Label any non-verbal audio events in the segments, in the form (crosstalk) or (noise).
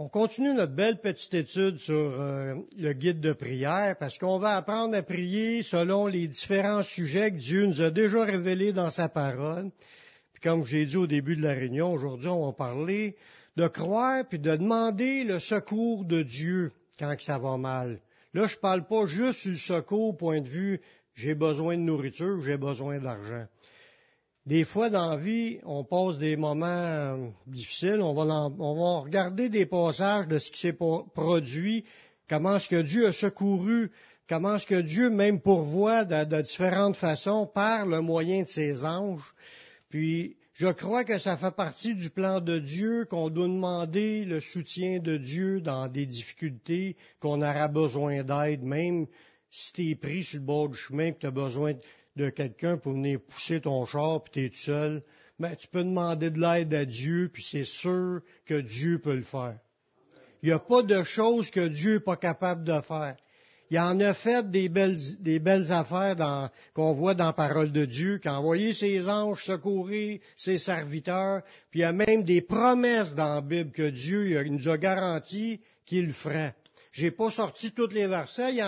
On continue notre belle petite étude sur euh, le guide de prière parce qu'on va apprendre à prier selon les différents sujets que Dieu nous a déjà révélés dans sa parole. Puis comme j'ai dit au début de la réunion, aujourd'hui on va parler de croire puis de demander le secours de Dieu quand ça va mal. Là, je parle pas juste du secours au point de vue j'ai besoin de nourriture, j'ai besoin d'argent. Des fois, dans la vie, on passe des moments euh, difficiles. On va, on va regarder des passages de ce qui s'est produit, comment est-ce que Dieu a secouru, comment est-ce que Dieu même pourvoit de, différentes façons par le moyen de ses anges? Puis, je crois que ça fait partie du plan de Dieu qu'on doit demander le soutien de Dieu dans des difficultés, qu'on aura besoin d'aide, même si tu es pris sur le bord du chemin que tu as besoin de quelqu'un pour venir pousser ton char, puis tu es tout seul, ben, tu peux demander de l'aide à Dieu, puis c'est sûr que Dieu peut le faire. Il n'y a pas de choses que Dieu n'est pas capable de faire. Il en a fait des belles, des belles affaires qu'on voit dans la parole de Dieu, qui a envoyé ses anges secourir ses serviteurs, puis il y a même des promesses dans la Bible que Dieu nous a garanti qu'il ferait. J'ai pas sorti tous les versets, il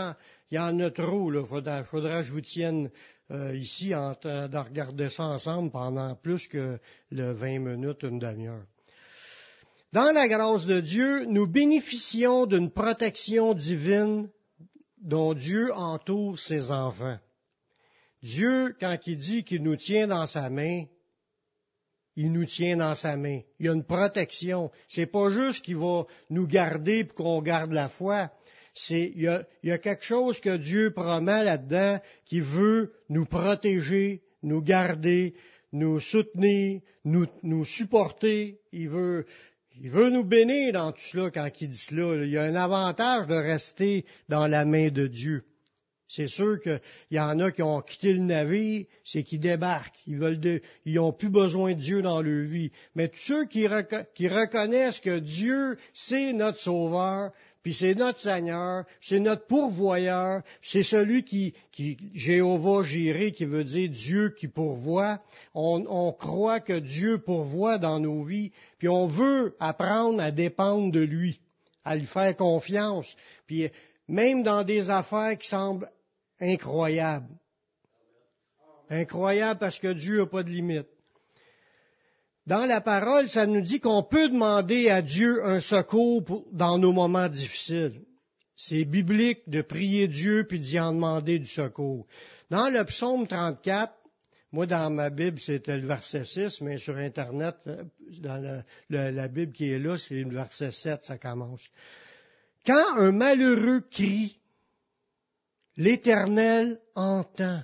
y en, a trop, Il Faudra, faudra que je vous tienne euh, ici en de regarder ça ensemble pendant plus que le 20 minutes, une demi-heure. Dans la grâce de Dieu, nous bénéficions d'une protection divine dont Dieu entoure ses enfants. Dieu, quand il dit qu'il nous tient dans sa main, il nous tient dans sa main. Il y a une protection. C'est pas juste qu'il va nous garder pour qu'on garde la foi il y, a, quelque chose que Dieu promet là-dedans qui veut nous protéger, nous garder, nous soutenir, nous, supporter. Il veut, nous bénir dans tout cela quand il dit cela. Il y a un avantage de rester dans la main de Dieu. C'est sûr qu'il y en a qui ont quitté le navire, c'est qu'ils débarquent. Ils veulent ils ont plus besoin de Dieu dans leur vie. Mais tous ceux qui reconnaissent que Dieu, c'est notre sauveur, puis c'est notre Seigneur, c'est notre pourvoyeur, c'est celui qui, qui Jéhovah Jiré, qui veut dire Dieu qui pourvoit. On, on, croit que Dieu pourvoit dans nos vies, puis on veut apprendre à dépendre de lui, à lui faire confiance, puis même dans des affaires qui semblent incroyables. Incroyables parce que Dieu n'a pas de limite. Dans la parole, ça nous dit qu'on peut demander à Dieu un secours dans nos moments difficiles. C'est biblique de prier Dieu puis d'y en demander du secours. Dans le psaume 34, moi dans ma Bible c'était le verset 6, mais sur Internet, dans la Bible qui est là, c'est le verset 7, ça commence. Quand un malheureux crie, l'Éternel entend.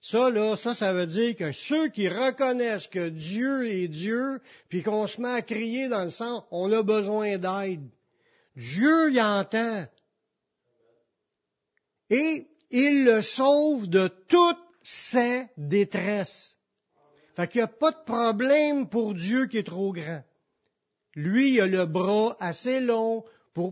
Ça, là, ça, ça veut dire que ceux qui reconnaissent que Dieu est Dieu, puis qu'on se met à crier dans le sang, on a besoin d'aide. Dieu y entend. Et il le sauve de toutes ses détresses. Fait qu'il n'y a pas de problème pour Dieu qui est trop grand. Lui, il a le bras assez long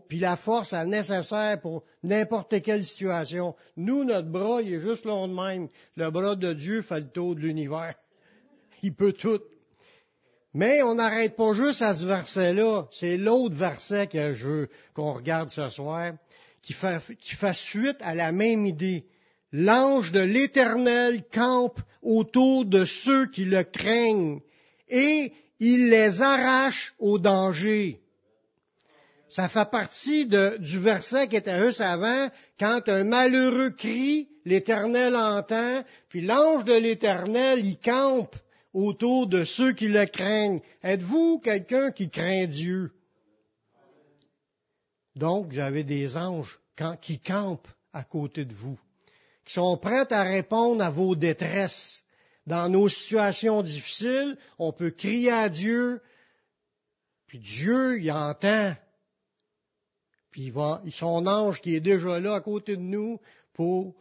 puis la force nécessaire pour n'importe quelle situation. Nous, notre bras, il est juste long de même. Le bras de Dieu fait le tour de l'univers. (laughs) Il peut tout. Mais on n'arrête pas juste à ce verset-là. C'est l'autre verset que je veux qu'on regarde ce soir, qui fait suite à la même idée. L'ange de l'Éternel campe autour de ceux qui le craignent et il les arrache au danger. Ça fait partie du verset qui était juste avant, quand un malheureux crie, l'Éternel entend, puis l'ange de l'Éternel, il campe autour de ceux qui le craignent. Êtes-vous quelqu'un qui craint Dieu? Donc, vous avez des anges qui campent à côté de vous, qui sont prêts à répondre à vos détresses. Dans nos situations difficiles, on peut crier à Dieu, puis Dieu, il entend. Puis il va, son ange qui est déjà là à côté de nous pour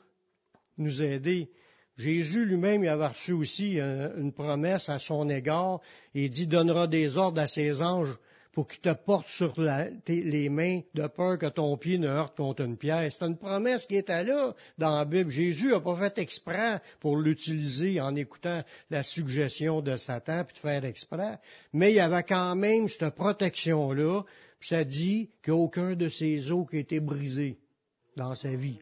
nous aider. Jésus lui-même il avait reçu aussi euh, une promesse à son égard. Il dit donnera des ordres à ses anges pour qu'il te porte sur les mains de peur que ton pied ne heurte contre une pierre. C'est une promesse qui était là dans la Bible. Jésus n'a pas fait exprès pour l'utiliser en écoutant la suggestion de Satan puis de faire exprès. Mais il y avait quand même cette protection-là. Ça dit qu'aucun de ses os qui a été brisé dans sa vie.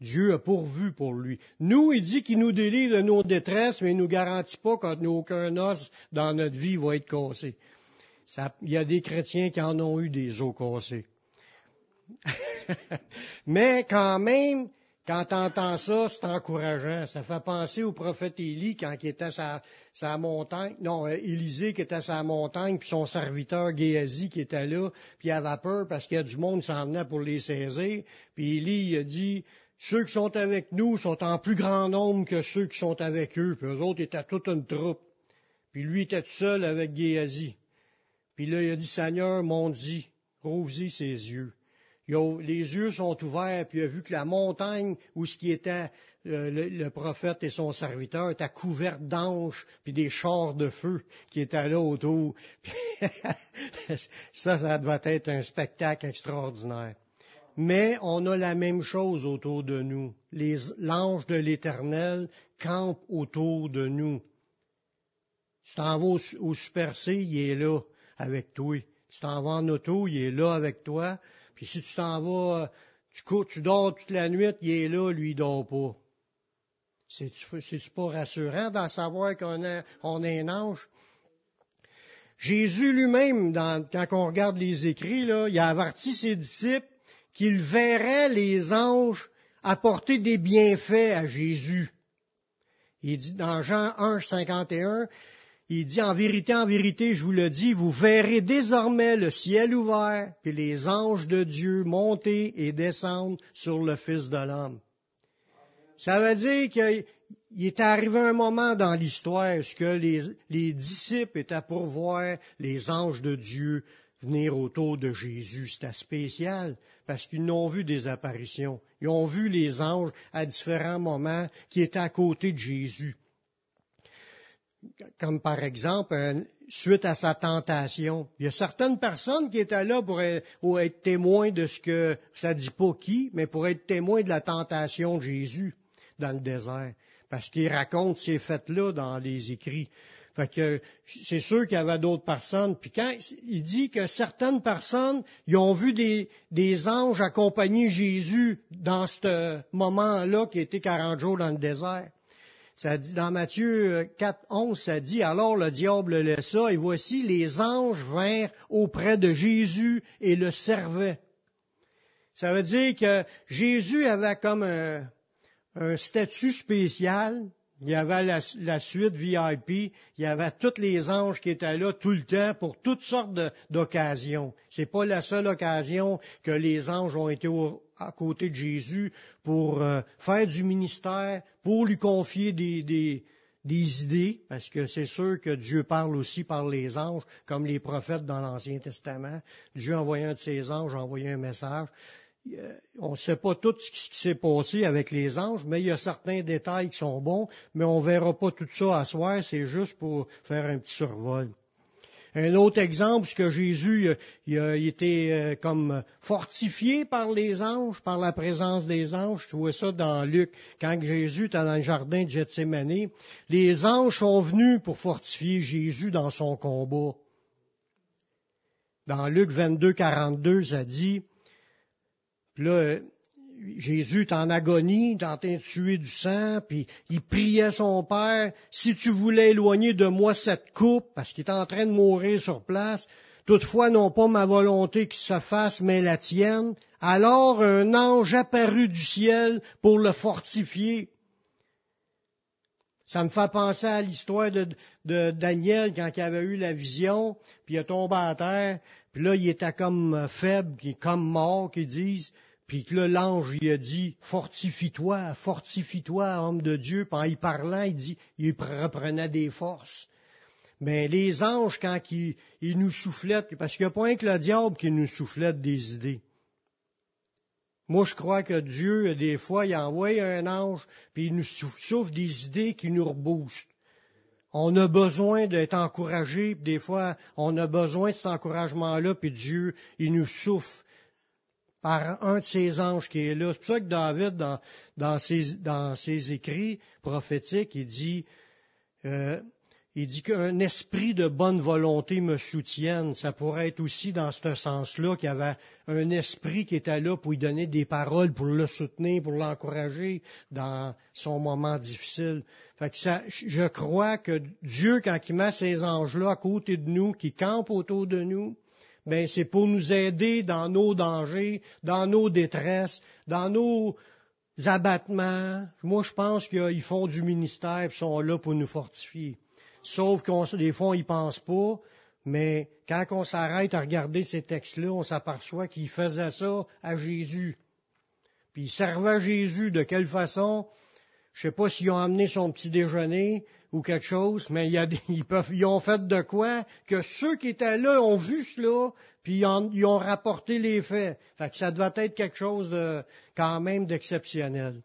Dieu a pourvu pour lui. Nous, il dit qu'il nous délivre de nos détresses, mais il ne nous garantit pas qu'aucun os dans notre vie va être cassé. il y a des chrétiens qui en ont eu des os cassés. (laughs) mais quand même, quand tu entends ça, c'est encourageant. Ça fait penser au prophète Élie quand il était à sa, montagne. Non, euh, Élisée qui était à sa montagne, puis son serviteur Géasi qui était là, puis il avait peur parce qu'il y a du monde qui s'en venait pour les saisir. Puis Élie il a dit, ceux qui sont avec nous sont en plus grand nombre que ceux qui sont avec eux. Puis eux autres étaient toute une troupe. Puis lui était tout seul avec Géasi. Puis là, il a dit, Seigneur, m'ont dit, rouvre-y ses yeux. Les yeux sont ouverts, puis il a vu que la montagne où ce qui était euh, le, prophète et son serviteur était couverte d'anges, puis des chars de feu qui étaient là autour. (laughs) ça, ça devait être un spectacle extraordinaire mais on a la même chose autour de nous. L'ange de l'Éternel campe autour de nous. Tu t'en vas au, Super C, il est là avec toi. Tu t'en vas en auto, il est là avec toi. Puis si tu t'en vas, tu, tu dors toute la nuit, il est là, lui, il dort pas. C'est-tu pas rassurant d'en savoir qu'on on a un ange? Jésus lui-même, quand on regarde les écrits, là, il a averti ses disciples qu'il verrait les anges apporter des bienfaits à Jésus. Il dit dans Jean 1, 51, il dit en vérité, en vérité, je vous le dis, vous verrez désormais le ciel ouvert, puis les anges de Dieu monter et descendre sur le Fils de l'homme. Ça veut dire qu'il est arrivé un moment dans l'histoire où les, les disciples étaient pour voir les anges de Dieu venir autour de Jésus. C'était spécial parce qu'ils n'ont vu des apparitions. Ils ont vu les anges à différents moments qui étaient à côté de Jésus. Comme par exemple, suite à sa tentation. Il y a certaines personnes qui étaient là pour être, témoins de ce que, ça dit pas qui, mais pour être témoins de la tentation de Jésus dans le désert. Parce qu'il raconte ces faits-là dans les écrits. Fait que c'est sûr qu'il y avait d'autres personnes. Puis quand il dit que certaines personnes, ils ont vu des, des anges accompagner Jésus dans ce moment-là qui était 40 jours dans le désert. Dans Matthieu 4, 11, ça dit, alors le diable laissa, et voici les anges vinrent auprès de Jésus et le servaient. Ça veut dire que Jésus avait comme un statut spécial, il y avait la, suite VIP, il y avait tous les anges qui étaient là tout le temps pour toutes sortes d'occasions. C'est pas la seule occasion que les anges ont été à côté de Jésus pour euh, faire du ministère, pour lui confier des, des, des idées, parce que c'est sûr que Dieu parle aussi par les anges, comme les prophètes dans l'Ancien Testament. Dieu envoyait un de ses anges, envoyait un message. Euh, on ne sait pas tout ce qui s'est passé avec les anges, mais il y a certains détails qui sont bons, mais on ne verra pas tout ça à soir, c'est juste pour faire un petit survol. Un autre exemple, c'est que Jésus il a, été euh, comme fortifié par les anges, par la présence des anges. Tu vois ça dans Luc, quand Jésus était dans le jardin de Gethsemane. Les anges sont venus pour fortifier Jésus dans son combat. Dans Luc 22, 42, ça dit, là, Jésus est en agonie, est en train de du sang, puis il priait son Père, si tu voulais éloigner de moi cette coupe, parce qu'il est en train de mourir sur place, toutefois non pas ma volonté qui se fasse, mais la tienne, alors un ange apparut du ciel pour le fortifier. Ça me fait penser à l'histoire de, Daniel quand il avait eu la vision, puis il est tombé à terre, puis là, il était comme euh, faible, comme mort, qu'ils disent. Puis que là, l'ange, il a dit, fortifie-toi, fortifie-toi, homme de Dieu. Puis en y parlant, il dit, il reprenait des forces. Mais les anges, quand ils, nous soufflettent, parce qu'il n'y a pas un que le diable qui nous soufflette des idées. Moi, je crois que Dieu, des fois, il envoie un ange, puis il nous souffle des idées qui nous reboostent. On a besoin d'être encouragé, puis des fois, on a besoin de cet encouragement-là, puis Dieu, il nous souffle par un de ses anges qui est là. C'est pour ça que David, dans, ses écrits prophétiques, il dit, euh, il dit qu'un esprit de bonne volonté me soutienne. Ça pourrait être aussi dans ce sens-là qu'il y avait un esprit qui était là pour lui donner des paroles, pour le soutenir, pour l'encourager dans son moment difficile. Fait que ça, je crois que Dieu, quand il met ces anges-là à côté de nous, qui campent autour de nous, ben c'est pour nous aider dans nos dangers, dans nos détresses, dans nos abattements. Moi, je pense qu'ils font du ministère et sont là pour nous fortifier sauf qu'on des fois on y pense pas, mais quand on s'arrête à regarder ces textes-là, on s'aperçoit qu'il faisait ça à Jésus. Puis il servait Jésus de quelle façon? Je sais pas s'ils ont amené son petit déjeuner ou quelque chose, mais ils, peuvent, ils, ont fait de quoi que ceux qui étaient là ont vu cela, puis ils, ont rapporté les faits. Fait que ça devait être quelque chose de quand même d'exceptionnel.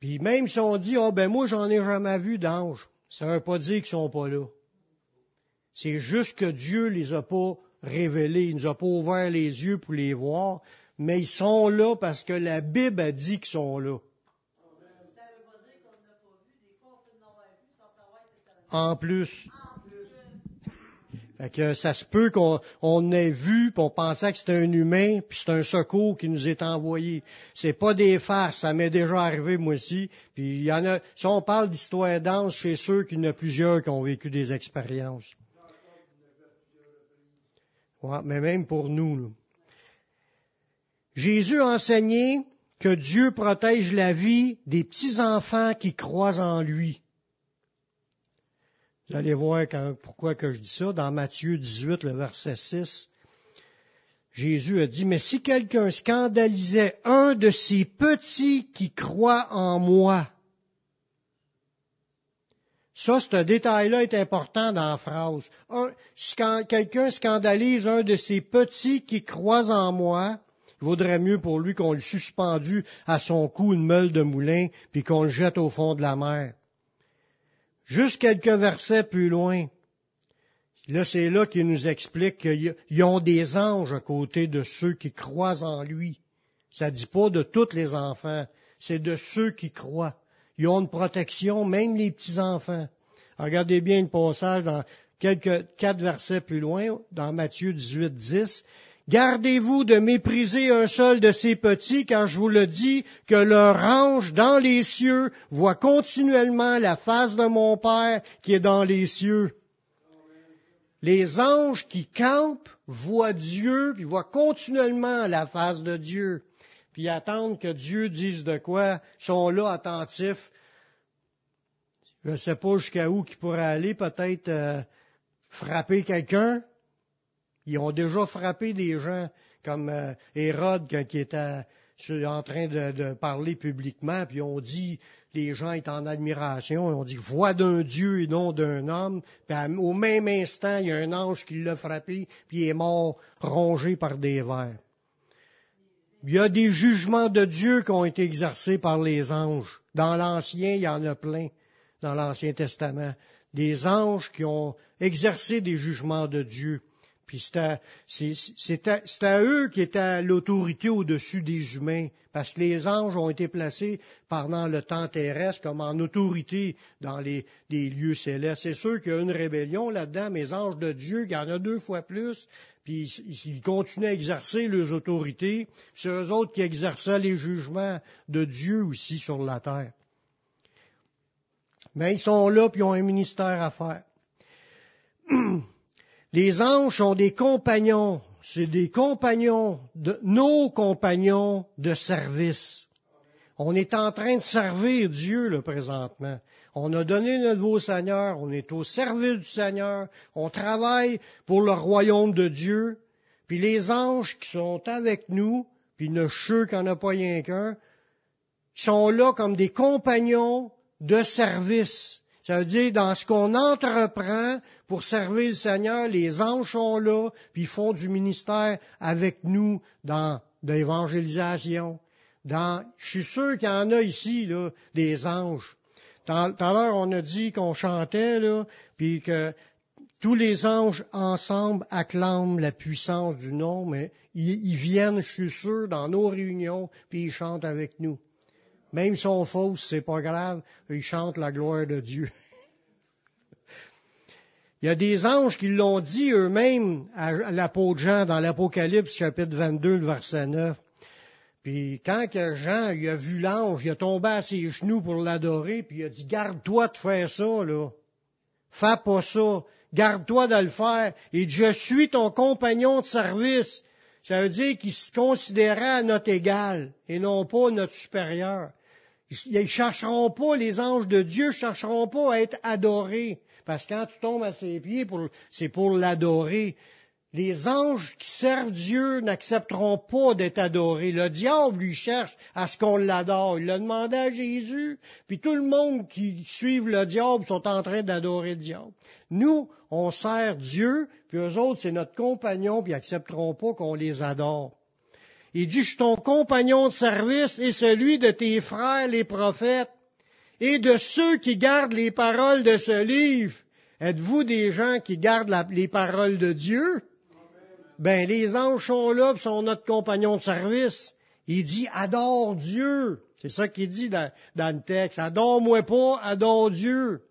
Puis même si on dit, oh ben moi j'en ai jamais vu d'anges, ça ne veut pas dire qu'ils sont pas là. C'est juste que Dieu les a pas révélés, il nous a pas ouvert les yeux pour les voir, mais ils sont là parce que la Bible a dit qu'ils sont là. En plus que ça se peut qu'on ait vu, puis on pensait que c'était un humain, puis c'est un secours qui nous est envoyé. C'est pas des farces, ça m'est déjà arrivé moi aussi. Puis il y en a. Si on parle d'histoire dense, chez ceux qu'il y en a plusieurs qui ont vécu des expériences. Ouais, mais même pour nous. Jésus a enseigné que Dieu protège la vie des petits enfants qui croient en lui. Vous allez voir pourquoi que je dis ça. Dans Matthieu 18, le verset 6, Jésus a dit, mais si quelqu'un scandalisait un de ces petits qui croient en moi, ça, ce détail-là est important dans la phrase. si quelqu'un scandalise un de ces petits qui croient en moi, il vaudrait mieux pour lui qu'on le suspendu à son cou une meule de moulin, puis qu'on le jette au fond de la mer. Juste quelques versets plus loin. Là, c'est là qu'il nous explique qu'ils ont des anges à côté de ceux qui croient en lui. Ça ne dit pas de tous les enfants, c'est de ceux qui croient. Ils ont une protection, même les petits-enfants. Regardez bien le passage dans quelques quatre versets plus loin, dans Matthieu 18, 10. Gardez-vous de mépriser un seul de ces petits, car je vous le dis, que leur ange dans les cieux voit continuellement la face de mon Père qui est dans les cieux. Les anges qui campent voient Dieu, puis voient continuellement la face de Dieu, puis attendent que Dieu dise de quoi, sont là attentifs. Je ne sais pas jusqu'à où qui pourrait aller, peut-être euh, frapper quelqu'un, ils ont déjà frappé des gens comme euh, Hérode quand il était en train de, parler publiquement, puis on dit, les gens étaient en admiration, on dit voix d'un Dieu et non d'un homme, puis au même instant, il y a un ange qui l'a frappé, puis il est mort rongé par des vers. Il y a des jugements de Dieu qui ont été exercés par les anges. Dans l'Ancien, il y en a plein, dans l'Ancien Testament. Des anges qui ont exercé des jugements de Dieu. Puis c'est à, eux qui étaient l'autorité au-dessus des humains, parce que les anges ont été placés pendant le temps terrestre comme en autorité dans les, lieux célestes. C'est sûr qu'il y a une rébellion là-dedans, mais les anges de Dieu, il y en a deux fois plus, puis ils continuent à exercer leurs autorités. C'est eux autres qui exerçaient les jugements de Dieu aussi sur la terre. Mais ils sont là, puis ils ont un ministère à faire. (clears throat) Les anges sont des compagnons, c'est des compagnons, de, nos compagnons de service. On est en train de servir Dieu là, présentement. On a donné notre nouveau Seigneur, on est au service du Seigneur, on travaille pour le royaume de Dieu. Puis les anges qui sont avec nous, puis ne sûr qu'il n'y en a pas rien qu'un, sont là comme des compagnons de service. Ça veut dire, dans ce qu'on entreprend pour servir le Seigneur, les anges sont là, puis ils font du ministère avec nous dans l'évangélisation. Dans, je suis sûr qu'il y en a ici, là, des anges. Tout l'heure, on a dit qu'on chantait, là, puis que tous les anges ensemble acclament la puissance du nom, mais ils, viennent, je suis sûr, dans nos réunions, puis ils chantent avec nous. Même si on fausses, c'est pas grave, ils chantent la gloire de Dieu. (laughs) Il y a des anges qui l'ont dit eux-mêmes à l'apôtre Jean dans l'Apocalypse chapitre 22, verset 9. Puis quand Jean il a vu l'ange, il a tombé à ses genoux pour l'adorer, puis il a dit, garde-toi de faire ça, là. Fais pas ça. Garde-toi de le faire. Et je suis ton compagnon de service. Ça veut dire qu'il se considérait à notre égal et non pas notre supérieur. Ils ne chercheront pas, les anges de Dieu ne chercheront pas à être adorés. Parce que quand tu tombes à ses pieds, c'est pour l'adorer. Les anges qui servent Dieu n'accepteront pas d'être adorés. Le diable lui cherche à ce qu'on l'adore. Il l'a demandé à Jésus, puis tout le monde qui suit le diable sont en train d'adorer le diable. Nous, on sert Dieu, puis eux autres, c'est notre compagnon, puis ils n'accepteront pas qu'on les adore. Il dit, je suis ton compagnon de service et celui de tes frères les prophètes et de ceux qui gardent les paroles de ce livre. Êtes-vous des gens qui gardent les paroles de Dieu? Ben, les anges sont là, sont notre compagnon de service. Il dit, adore Dieu. C'est ça qu'il dit dans, le texte. Adore-moi pas, adore Dieu.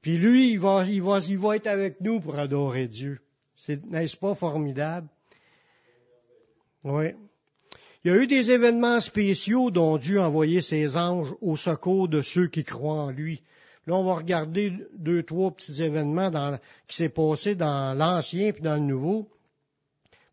Puis lui, il va, il, va, il va être avec nous pour adorer Dieu. n'est-ce pas formidable? Oui. Il y a eu des événements spéciaux dont Dieu a envoyé ses anges au secours de ceux qui croient en lui. Là, on va regarder deux, trois petits événements qui s'est passé dans l'Ancien puis dans le Nouveau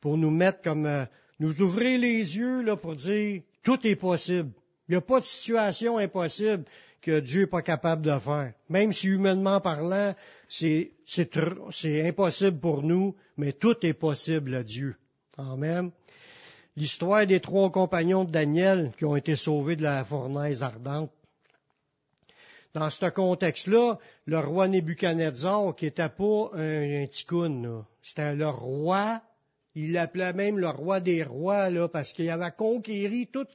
pour nous mettre comme, euh, nous ouvrir les yeux là, pour dire tout est possible. Il n'y a pas de situation impossible que Dieu n'est pas capable de faire. Même si humainement parlant, c'est, c'est impossible pour nous, mais tout est possible à Dieu. Amen. L'histoire des trois compagnons de Daniel qui ont été sauvés de la fournaise ardente. Dans ce contexte-là, le roi Nebuchadnezzar, qui n'était pas un, un ticoun, c'était le roi il l'appelait même le roi des rois, là, parce qu'il avait conquéri tout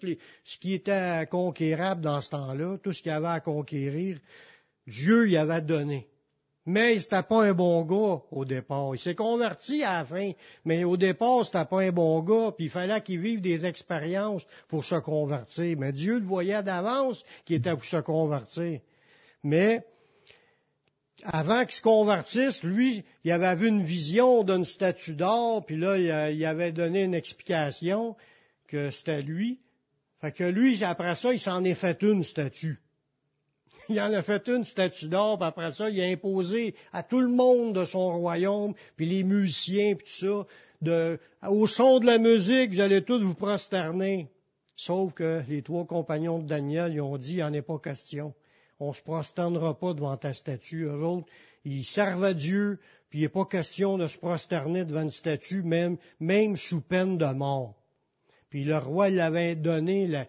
ce qui était conquérable dans ce temps-là, tout ce qu'il avait à conquérir. Dieu y avait donné. Mais c'était pas un bon gars au départ. Il s'est converti à la fin, mais au départ, c'était pas un bon gars, puis il fallait qu'il vive des expériences pour se convertir. Mais Dieu le voyait d'avance qu'il était pour se convertir. Mais avant qu'il se convertisse, lui, il avait vu une vision d'une statue d'or, puis là, il avait donné une explication que c'était lui. Fait que lui, après ça, il s'en est fait une statue. (laughs) Il en a fait une statue d'or, puis après ça, il a imposé à tout le monde de son royaume, puis les musiciens, puis tout ça, de, au son de la musique, vous allez tous vous prosterner. Sauf que les trois compagnons de Daniel, ils ont dit, il n'en est pas question on ne se prosternera pas devant ta statue. Eux autres, ils servent à Dieu, puis il n'est pas question de se prosterner devant une statue, même, même sous peine de mort. Puis le roi il avait donné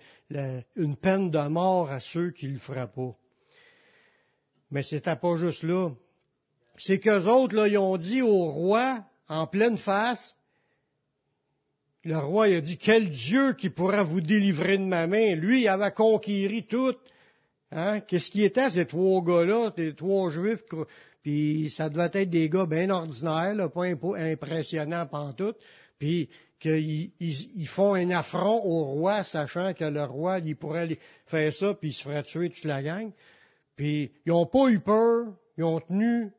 une peine de mort à ceux qui le feraient pas. Mais c'était pas juste là. C'est qu'eux autres, là, ils ont dit au roi, en pleine face, le roi a dit, quel Dieu qui pourra vous délivrer de ma main? Lui, il avait conquéri tout. Hein? Qu'est-ce qui était ces trois gars-là, ces trois juifs, puis ça devait être des gars bien ordinaires, pas impressionnants pantoute, puis qu'ils font un affront au roi, sachant que le roi, il pourrait faire ça, puis il se ferait tuer toute la gang. Puis ils n'ont pas eu peur, ils ont tenu,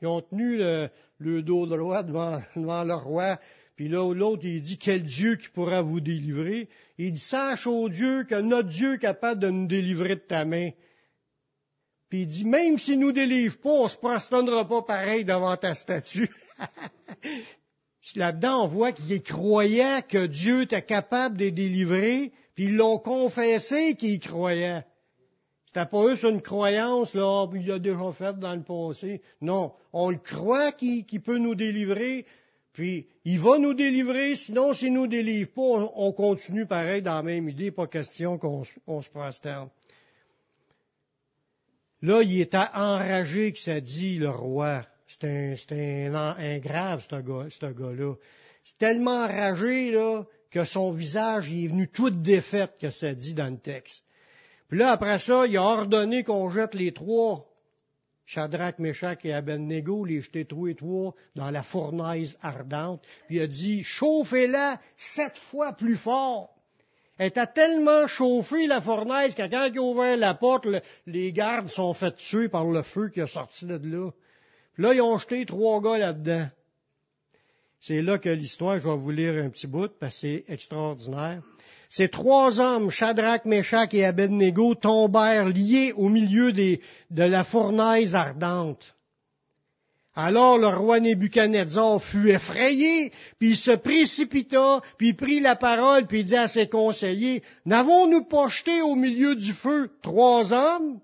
ils ont tenu le, dos droit devant, (laughs) devant le roi, puis là, l'autre, il dit, quel Dieu qui pourra vous délivrer? Il dit, sache au Dieu que notre Dieu est capable de nous délivrer de ta main. Puis il dit, même s'il nous délivre pas, on se prosternera pas pareil devant ta statue. (laughs) Là-dedans, on voit qu'ils croyaient que Dieu était capable de délivrer, puis ils l'ont confessé qu'ils croyaient. C'était pas eux sur une croyance, là, oh, il a déjà fait dans le passé. Non, on le croit qu'il peut nous délivrer, puis, il va nous délivrer, sinon, s'il nous délivre pas, on, continue pareil dans la même idée, pas question qu'on se prosterne. Là, il était enragé que ça dit le roi. C'était un, grave, ce gars-là. C'est tellement enragé, là, que son visage est venu toute défaite que ça dit dans le texte. Puis là, après ça, il a ordonné qu'on jette les trois, Shadrach, Meshach et Abednego, les jeter trois et trois dans la fournaise ardente. Puis il a dit, chauffez-la sept fois plus fort. Elle était tellement chauffée, la fournaise, que quand il a ouvert la porte, les gardes sont fait tuer par le feu qui a sorti de là. Puis là, ils ont jeté trois gars là-dedans. C'est là que l'histoire, je vais vous lire un petit bout, parce que c'est extraordinaire. Ces trois hommes, Shadrach, Meshach et Abednego, tombèrent liés au milieu de la fournaise ardente. Alors le roi Nebuchadnezzar fut effrayé, puis il se précipita, puis il prit la parole, puis il dit à ses conseillers, N'avons-nous pas jeté au milieu du feu trois hommes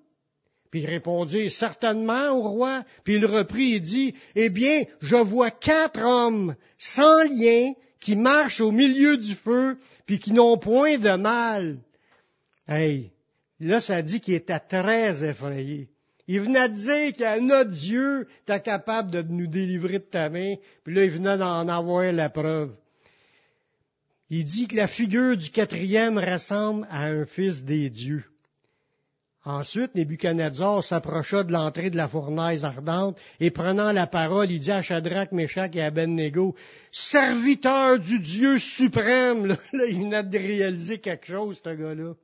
puis il répondit, certainement au roi. Puis il reprit et dit, eh bien, je vois quatre hommes sans lien qui marchent au milieu du feu, puis qui n'ont point de mal. Hey, là, ça dit qu'il était très effrayé. Il venait de dire que notre Dieu était capable de nous délivrer de ta main, puis là, il venait d'en avoir la preuve. Il dit que la figure du quatrième ressemble à un fils des dieux. Ensuite, Nebuchadnezzar s'approcha de l'entrée de la fournaise ardente et prenant la parole, il dit à Shadrach, Meshach et Abednego, serviteur du Dieu suprême, là, il venait de réaliser quelque chose, ce gars-là.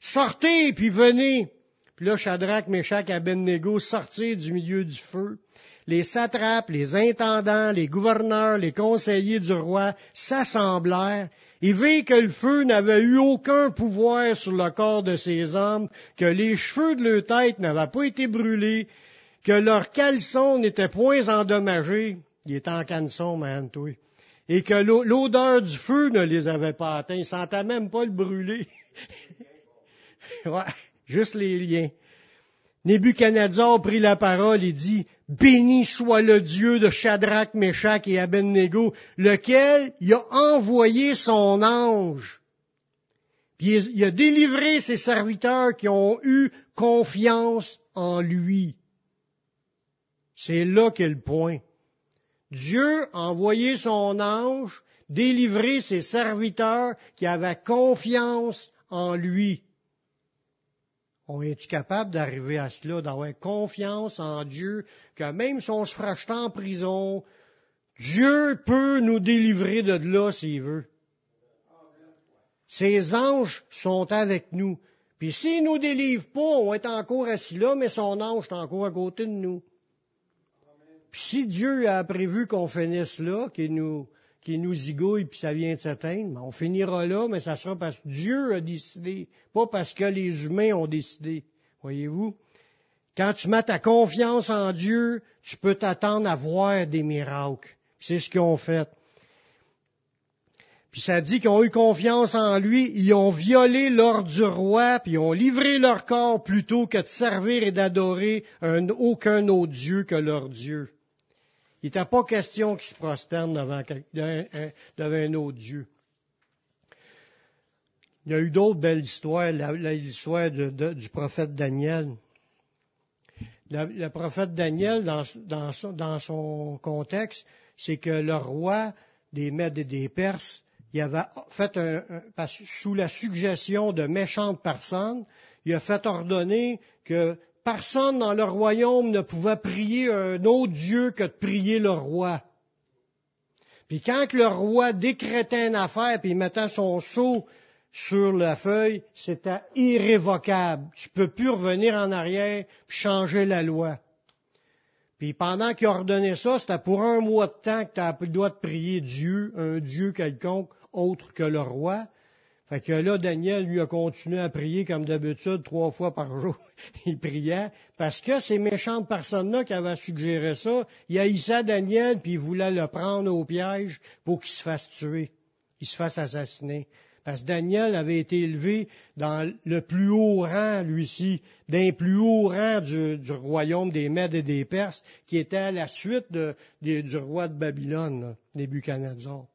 Sortez, puis venez. Puis là, Shadrach, Meshach et Abednego sortirent du milieu du feu. Les satrapes, les intendants, les gouverneurs, les conseillers du roi s'assemblèrent il vit que le feu n'avait eu aucun pouvoir sur le corps de ces hommes, que les cheveux de leur tête n'avaient pas été brûlés, que leurs caleçons n'étaient point endommagés. Il était en canson, man. Et que l'odeur du feu ne les avait pas atteints. Ils sentaient même pas le brûler. (laughs) ouais, juste les liens. Nebuchadnezzar prit la parole et dit, Béni soit le Dieu de Shadrach, Meshach et Abednego, lequel il a envoyé son ange. Puis il a délivré ses serviteurs qui ont eu confiance en lui. C'est là qu'est le point. Dieu a envoyé son ange délivrer ses serviteurs qui avaient confiance en lui. On est-tu capable d'arriver à cela, d'avoir confiance en Dieu, que même si on se fera en prison, Dieu peut nous délivrer de là s'il veut. Ses anges sont avec nous. Puis s'il nous délivre pas, on être encore assis là, mais son ange est encore à côté de nous. Puis si Dieu a prévu qu'on finisse là, qu'il nous, qui nous zigouille puis ça vient de s'atteindre. On finira là, mais ça sera parce que Dieu a décidé, pas parce que les humains ont décidé. Voyez-vous? Quand tu mets ta confiance en Dieu, tu peux t'attendre à voir des miracles. C'est ce qu'ils ont fait. Puis ça dit qu'ils ont eu confiance en lui, ils ont violé l'ordre du roi, puis ils ont livré leur corps plutôt que de servir et d'adorer aucun autre Dieu que leur Dieu. Il n'était pas question qu'il se prosterne devant, un autre Dieu. Il y a eu d'autres belles histoires, l'histoire du prophète Daniel. Le, prophète Daniel, dans, son, contexte, c'est que le roi des Mèdes et des Perses, il avait fait un, sous la suggestion de méchantes personnes, il a fait ordonner que personne dans le royaume ne pouvait prier un autre Dieu que de prier le roi. Puis quand le roi décrétait une affaire, puis il mettait son sceau sur la feuille, c'était irrévocable. Tu peux plus revenir en arrière changer la loi. Puis pendant qu'il ordonnait ça, c'était pour un mois de temps que tu as le droit de prier Dieu, un Dieu quelconque autre que le roi. Fait que là, Daniel, lui, a continué à prier comme d'habitude, trois fois par jour. (laughs) il priait, parce que ces méchantes personnes-là qui avaient suggéré ça, il haïssait Daniel, puis il voulait le prendre au piège pour qu'il se fasse tuer, qu'il se fasse assassiner. Parce que Daniel avait été élevé dans le plus haut rang, lui-ci, d'un plus haut rang du, royaume des Mèdes et des Perses, qui était à la suite du roi de Babylone, Nebuchadnezzar.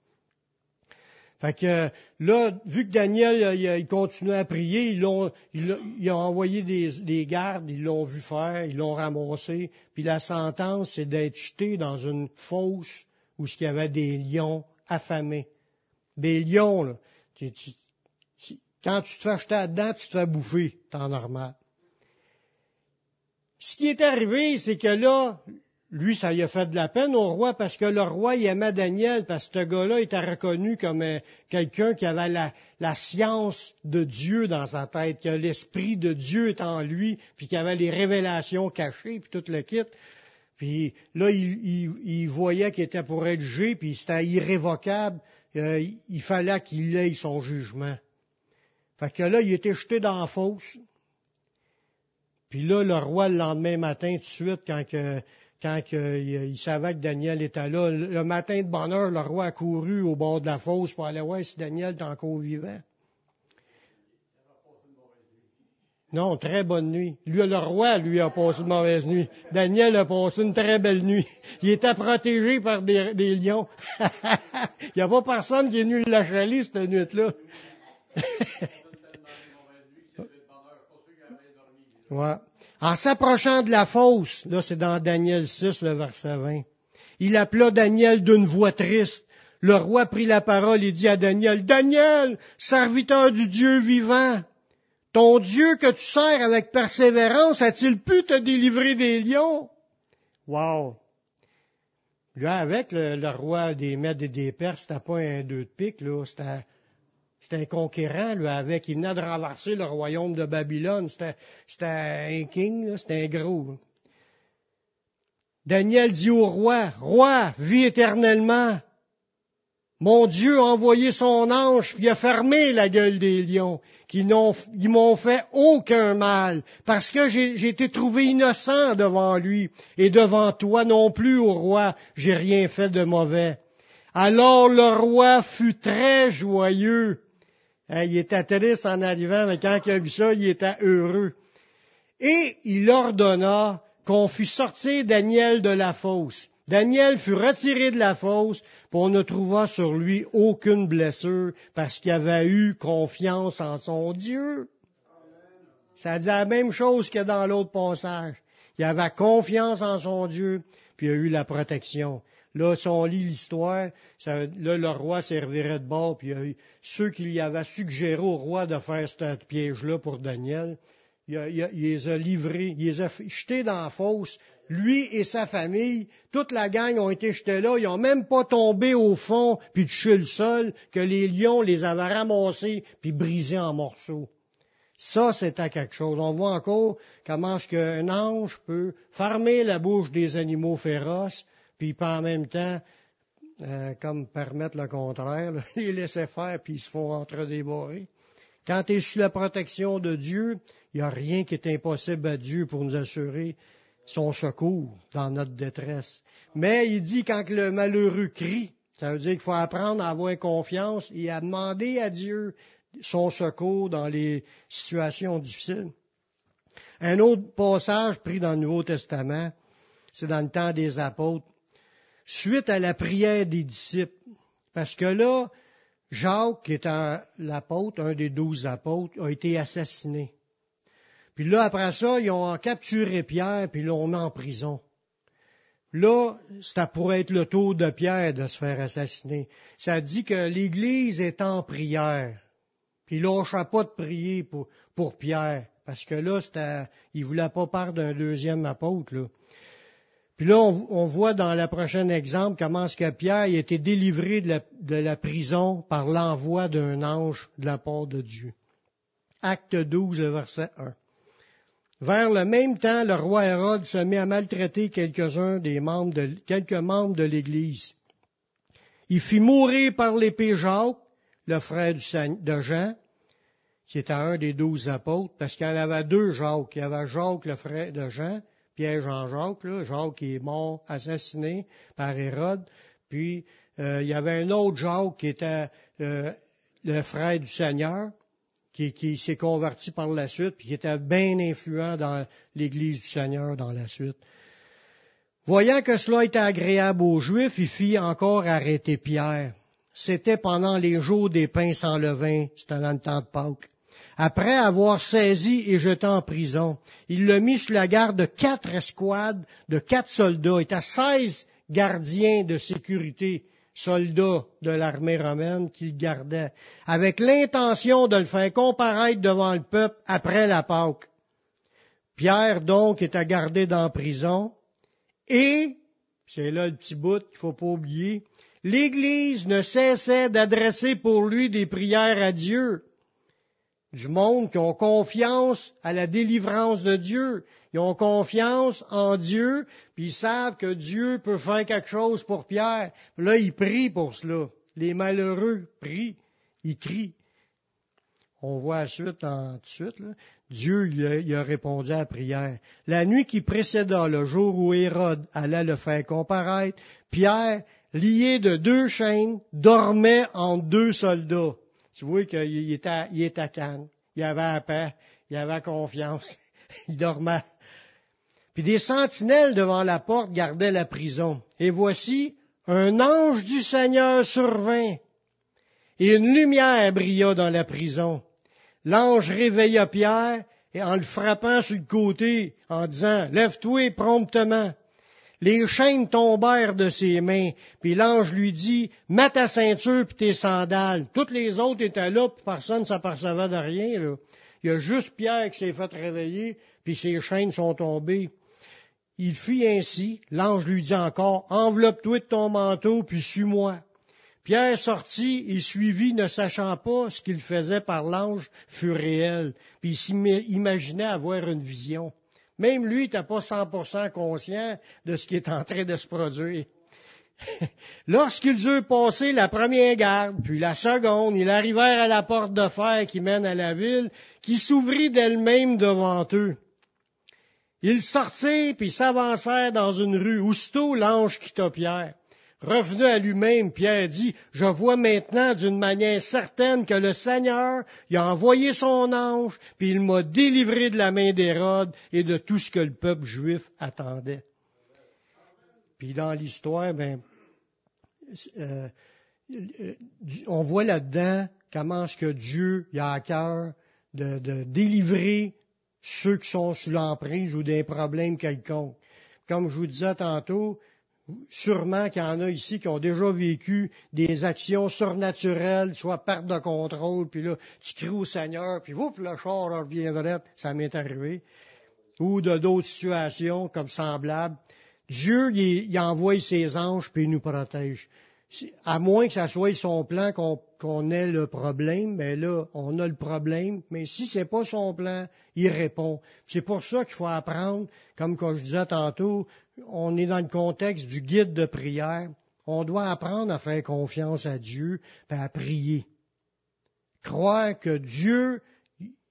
Fait que là, vu que Daniel il, continuait à prier, ils ont, ils, ont envoyé des, gardes, ils l'ont vu faire, ils l'ont ramassé, puis la sentence, c'est d'être jeté dans une fosse où il y avait des lions affamés. Des lions, là. Quand tu te fais acheter dedans, tu te fais bouffer, temps normal. Ce qui est arrivé, c'est que là, lui, ça lui a fait de la peine au roi parce que le roi, il aimait Daniel parce que ce gars-là était reconnu comme euh, quelqu'un qui avait la, science de Dieu dans sa tête, que l'esprit de Dieu est en lui, puis qui avait les révélations cachées, puis tout le kit. Puis là, il, voyait qu'il était pour être jugé, puis c'était irrévocable. Euh, il fallait qu'il ait son jugement. Fait que là, il était jeté dans la fosse. Puis là, le roi, le lendemain matin, tout de suite, quand que, quand il, savait que Daniel était là. Le matin de bonne heure, le roi a couru au bord de la fosse pour aller voir si Daniel est encore vivant. Non, très bonne nuit. Lui, le roi, lui, a passé une mauvaise nuit. Daniel a passé une très belle nuit. Il était protégé par des, lions. (laughs) il n'y a pas personne qui est venu le chaler cette nuit-là. (laughs) ouais. En s'approchant de la fosse, là c'est dans Daniel 6, le verset 20, il appela Daniel d'une voix triste. Le roi prit la parole et dit à Daniel, Daniel, serviteur du Dieu vivant, ton Dieu que tu sers avec persévérance a-t-il pu te délivrer des lions? Wow! Là, avec le, roi des Mèdes et des Perses, c'était pas un deux de pique, là, c'était c'était un conquérant, lui, avec. Il venait de renverser le royaume de Babylone. C'était, un king, c'était un gros. Daniel dit au roi, Roi, vis éternellement. Mon Dieu a envoyé son ange, puis a fermé la gueule des lions, qui m'ont fait aucun mal, parce que j'ai, j'ai été trouvé innocent devant lui, et devant toi non plus, ô roi, j'ai rien fait de mauvais. Alors le roi fut très joyeux, il était triste en arrivant, mais quand il a vu ça, il était heureux. Et il ordonna qu'on fût sorti Daniel de la fosse. Daniel fut retiré de la fosse, pour ne trouver sur lui aucune blessure, parce qu'il avait eu confiance en son Dieu. Ça dit la même chose que dans l'autre passage. Il avait confiance en son Dieu, puis il a eu la protection. Là, si on lit l'histoire, là, le roi servirait de bord, puis ceux qui lui avaient suggéré au roi de faire ce piège-là pour Daniel, il, les a livrés, il les a jetés dans la fosse. Lui et sa famille, toute la gang ont été jetés là, ils n'ont même pas tombé au fond, puis touché le sol, que les lions les avaient ramassés, puis brisés en morceaux. Ça, c'était quelque chose. On voit encore comment est-ce qu'un ange peut fermer la bouche des animaux féroces, puis en même temps, euh, comme permettre le contraire, (laughs) les laisser faire, puis ils se font entre-dévorer. Quand tu es sous la protection de Dieu, il n'y a rien qui est impossible à Dieu pour nous assurer son secours dans notre détresse. Mais il dit quand le malheureux crie, ça veut dire qu'il faut apprendre à avoir confiance et à demander à Dieu son secours dans les situations difficiles. Un autre passage pris dans le Nouveau Testament, c'est dans le temps des apôtres suite à la prière des disciples. Parce que là, Jacques, qui est l'apôtre, un des douze apôtres, a été assassiné. Puis là, après ça, ils ont capturé Pierre, puis l'ont mis en prison. Là, ça pourrait être le tour de Pierre de se faire assassiner. Ça dit que l'Église est en prière. Puis il lâcha pas de prier pour, Pierre, parce que là, il voulait pas part d'un deuxième apôtre. Là. Puis là, on, voit dans le prochain exemple comment ce que Pierre a été délivré de la, prison par l'envoi d'un ange de la part de Dieu. Acte 12, verset 1. Vers le même temps, le roi Hérode se met à maltraiter quelques-uns des membres de, quelques membres de l'Église. Il fit mourir par l'épée Jacques, le frère de Jean, qui était un des douze apôtres, parce qu'il y en avait deux Jacques. Il y avait Jacques, le frère de Jean, Pierre Jean-Jacques, Jacques qui est mort, assassiné par Hérode. Puis euh, il y avait un autre Jacques qui était le frère du Seigneur, qui, s'est converti par la suite, puis qui était bien influent dans l'Église du Seigneur dans la suite. Voyant que cela était agréable aux Juifs, il fit encore arrêter Pierre. C'était pendant les jours des pains sans levain, c'était dans le temps de Pâques. Après avoir saisi et jeté en prison, il l'a mis sous la garde de quatre escouades de quatre soldats et à seize gardiens de sécurité soldats de l'armée romaine qui le gardaient, avec l'intention de le faire comparaître devant le peuple après la Pâque. Pierre donc était gardé dans la prison et, c'est là le petit bout qu'il faut pas oublier, l'Église ne cessait d'adresser pour lui des prières à Dieu. Du monde qui ont confiance à la délivrance de Dieu. Ils ont confiance en Dieu, puis ils savent que Dieu peut faire quelque chose pour Pierre. là, ils prient pour cela. Les malheureux prient, ils crient. On voit suite en suite, là. Dieu il a, répondu à la prière. La nuit qui précéda le jour où Hérode allait le faire comparaître, Pierre, lié de deux chaînes, dormait en deux soldats. Tu vois qu'il était, il était à Cannes. Il avait la paix, il avait confiance. (laughs) il dormait. Puis des sentinelles devant la porte gardaient la prison. Et voici, un ange du Seigneur survint, et une lumière brilla dans la prison. L'ange réveilla Pierre, et en le frappant sur le côté, en disant, Lève-toi promptement. Les chaînes tombèrent de ses mains, puis l'ange lui dit, Mets ta ceinture puis tes sandales. Toutes les autres étaient là, puis personne ne s'apercevait de rien. Il y a juste Pierre qui s'est fait réveiller, puis ses chaînes sont tombées. Il fit ainsi, l'ange lui dit encore, Enveloppe-toi de ton manteau, puis suis-moi. Pierre sortit et suivit, ne sachant pas ce qu'il faisait par l'ange fut réel, puis il s'imaginait avoir une vision. Même lui n'était pas 100% conscient de ce qui est en train de se produire. (laughs) Lorsqu'ils eurent passé la première garde, puis la seconde, ils arrivèrent à la porte de fer qui mène à la ville, qui s'ouvrit d'elle-même devant eux. Ils sortirent, puis s'avancèrent dans une rue. Aussitôt, l'ange quitta Pierre. Revenu à lui-même, Pierre dit, je vois maintenant d'une manière certaine que le Seigneur il a envoyé son ange, puis il m'a délivré de la main d'Hérode et de tout ce que le peuple juif attendait. Puis dans l'histoire, ben, euh, on voit là-dedans comment est-ce que Dieu a à cœur de, de délivrer ceux qui sont sous l'emprise ou des problèmes quelconques. Comme je vous disais tantôt, sûrement qu'il y en a ici qui ont déjà vécu des actions surnaturelles, soit perte de contrôle, puis là, tu cries au Seigneur, puis vous, le char reviendrait, ça m'est arrivé. Ou de d'autres situations comme semblables. Dieu, il, envoie ses anges, puis il nous protège. À moins que ça soit son plan qu'on ait le problème, mais ben là, on a le problème. Mais si c'est pas son plan, il répond. C'est pour ça qu'il faut apprendre, comme quand je disais tantôt, on est dans le contexte du guide de prière. On doit apprendre à faire confiance à Dieu et à prier. Croire que Dieu,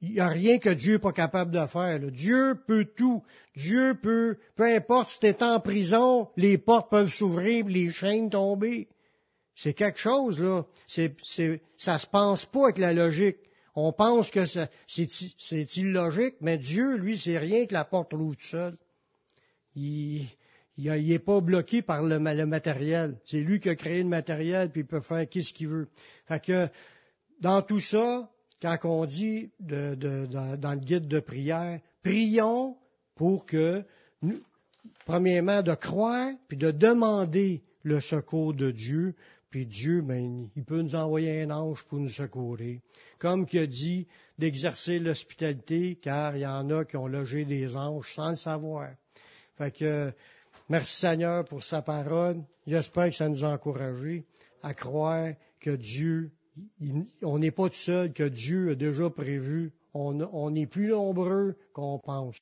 il n'y a rien que Dieu n'est pas capable de faire. Dieu peut tout. Dieu peut, peu importe si tu es en prison, les portes peuvent s'ouvrir, les chaînes tomber. C'est quelque chose, là. C'est, c'est, ça se pense pas avec la logique. On pense que c'est, illogique, mais Dieu, lui, c'est rien que la porte roule tout seul. Il, n'est pas bloqué par le, matériel. C'est lui qui a créé le matériel, puis il peut faire ce qu'il veut. Fait que, dans tout ça, quand on dit dans, dans, le guide de prière, prions pour que, premièrement, de croire, puis de demander le secours de Dieu, puis Dieu, ben, il peut nous envoyer un ange pour nous secourir. Comme qu'il a dit d'exercer l'hospitalité, car il y en a qui ont logé des anges sans le savoir. Fait que, merci Seigneur pour sa parole. J'espère que ça nous a encouragés à croire que Dieu, on n'est pas tout seul, que Dieu a déjà prévu. On est plus nombreux qu'on pense.